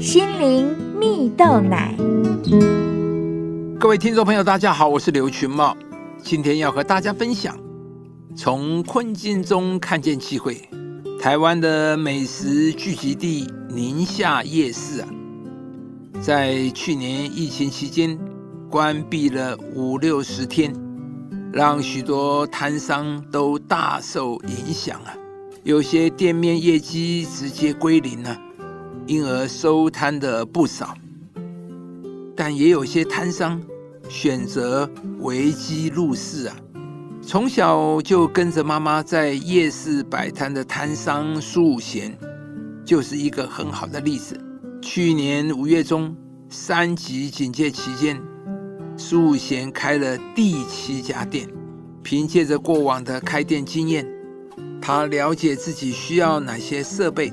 心灵蜜豆奶。各位听众朋友，大家好，我是刘群茂，今天要和大家分享从困境中看见机会。台湾的美食聚集地宁夏夜市啊，在去年疫情期间关闭了五六十天，让许多摊商都大受影响啊。有些店面业绩直接归零了，因而收摊的不少。但也有些摊商选择危机入市啊。从小就跟着妈妈在夜市摆摊的摊商苏武贤，就是一个很好的例子。去年五月中，三级警戒期间，苏武贤开了第七家店。凭借着过往的开店经验，他了解自己需要哪些设备，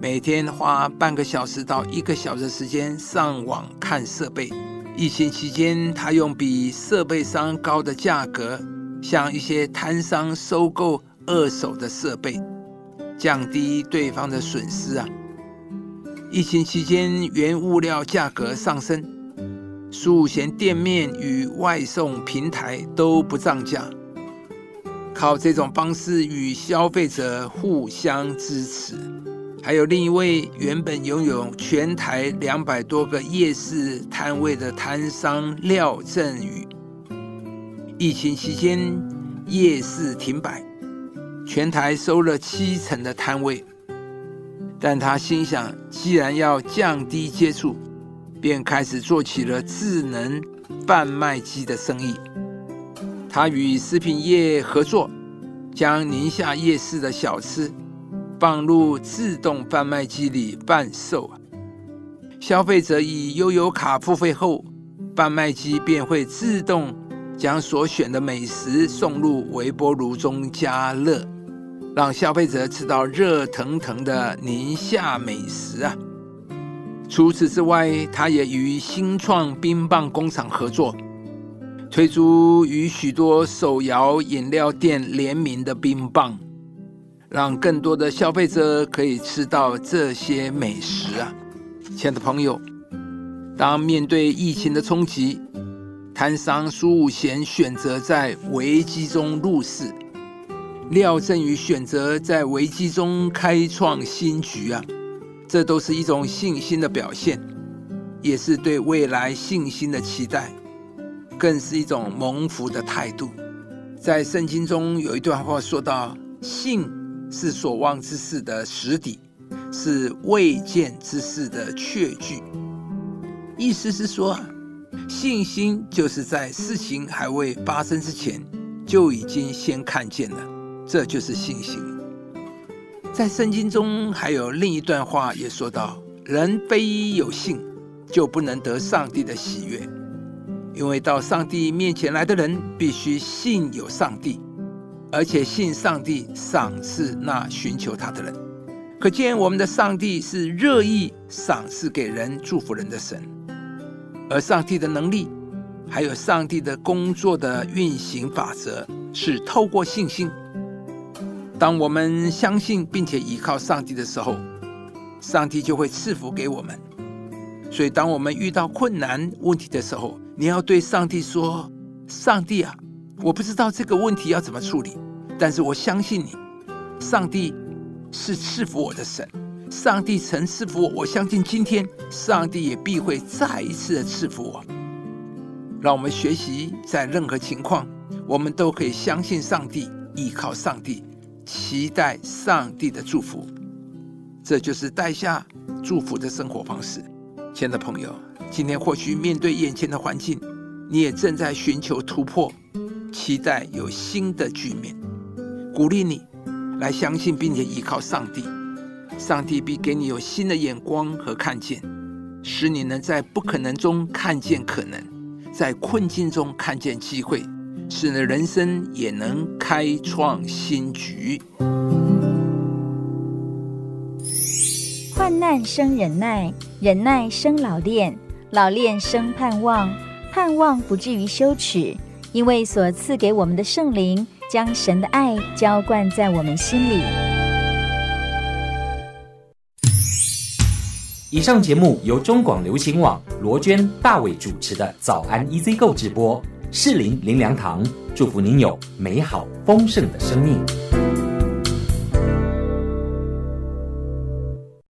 每天花半个小时到一个小时时间上网看设备。疫情期间，他用比设备商高的价格。向一些摊商收购二手的设备，降低对方的损失啊。疫情期间，原物料价格上升，数贤店面与外送平台都不涨价，靠这种方式与消费者互相支持。还有另一位原本拥有全台两百多个夜市摊位的摊商廖振宇。疫情期间，夜市停摆，全台收了七成的摊位。但他心想，既然要降低接触，便开始做起了智能贩卖机的生意。他与食品业合作，将宁夏夜市的小吃放入自动贩卖机里贩售。消费者以悠游卡付费后，贩卖机便会自动。将所选的美食送入微波炉中加热，让消费者吃到热腾腾的宁夏美食啊！除此之外，他也与新创冰棒工厂合作，推出与许多手摇饮料店联名的冰棒，让更多的消费者可以吃到这些美食啊！亲爱的朋友，当面对疫情的冲击，摊商苏武贤选择在危机中入市，廖振宇选择在危机中开创新局啊！这都是一种信心的表现，也是对未来信心的期待，更是一种蒙福的态度。在圣经中有一段话说到：“信是所望之事的实底，是未见之事的确据。”意思是说。信心就是在事情还未发生之前，就已经先看见了，这就是信心。在圣经中还有另一段话也说到：人非有信，就不能得上帝的喜悦。因为到上帝面前来的人，必须信有上帝，而且信上帝赏赐那寻求他的人。可见我们的上帝是乐意赏赐给人、祝福人的神。而上帝的能力，还有上帝的工作的运行法则，是透过信心。当我们相信并且依靠上帝的时候，上帝就会赐福给我们。所以，当我们遇到困难问题的时候，你要对上帝说：“上帝啊，我不知道这个问题要怎么处理，但是我相信你，上帝是赐福我的神。”上帝曾赐福我，我相信今天上帝也必会再一次的赐福我。让我们学习，在任何情况，我们都可以相信上帝，依靠上帝，期待上帝的祝福。这就是带下祝福的生活方式。亲爱的朋友，今天或许面对眼前的环境，你也正在寻求突破，期待有新的局面。鼓励你来相信并且依靠上帝。上帝必给你有新的眼光和看见，使你能在不可能中看见可能，在困境中看见机会，使你人生也能开创新局。患难生忍耐，忍耐生老练，老练生盼望，盼望不至于羞耻，因为所赐给我们的圣灵将神的爱浇灌在我们心里。以上节目由中广流行网罗娟、大伟主持的《早安 EZ 购》直播，适林林良堂祝福您有美好丰盛的生命。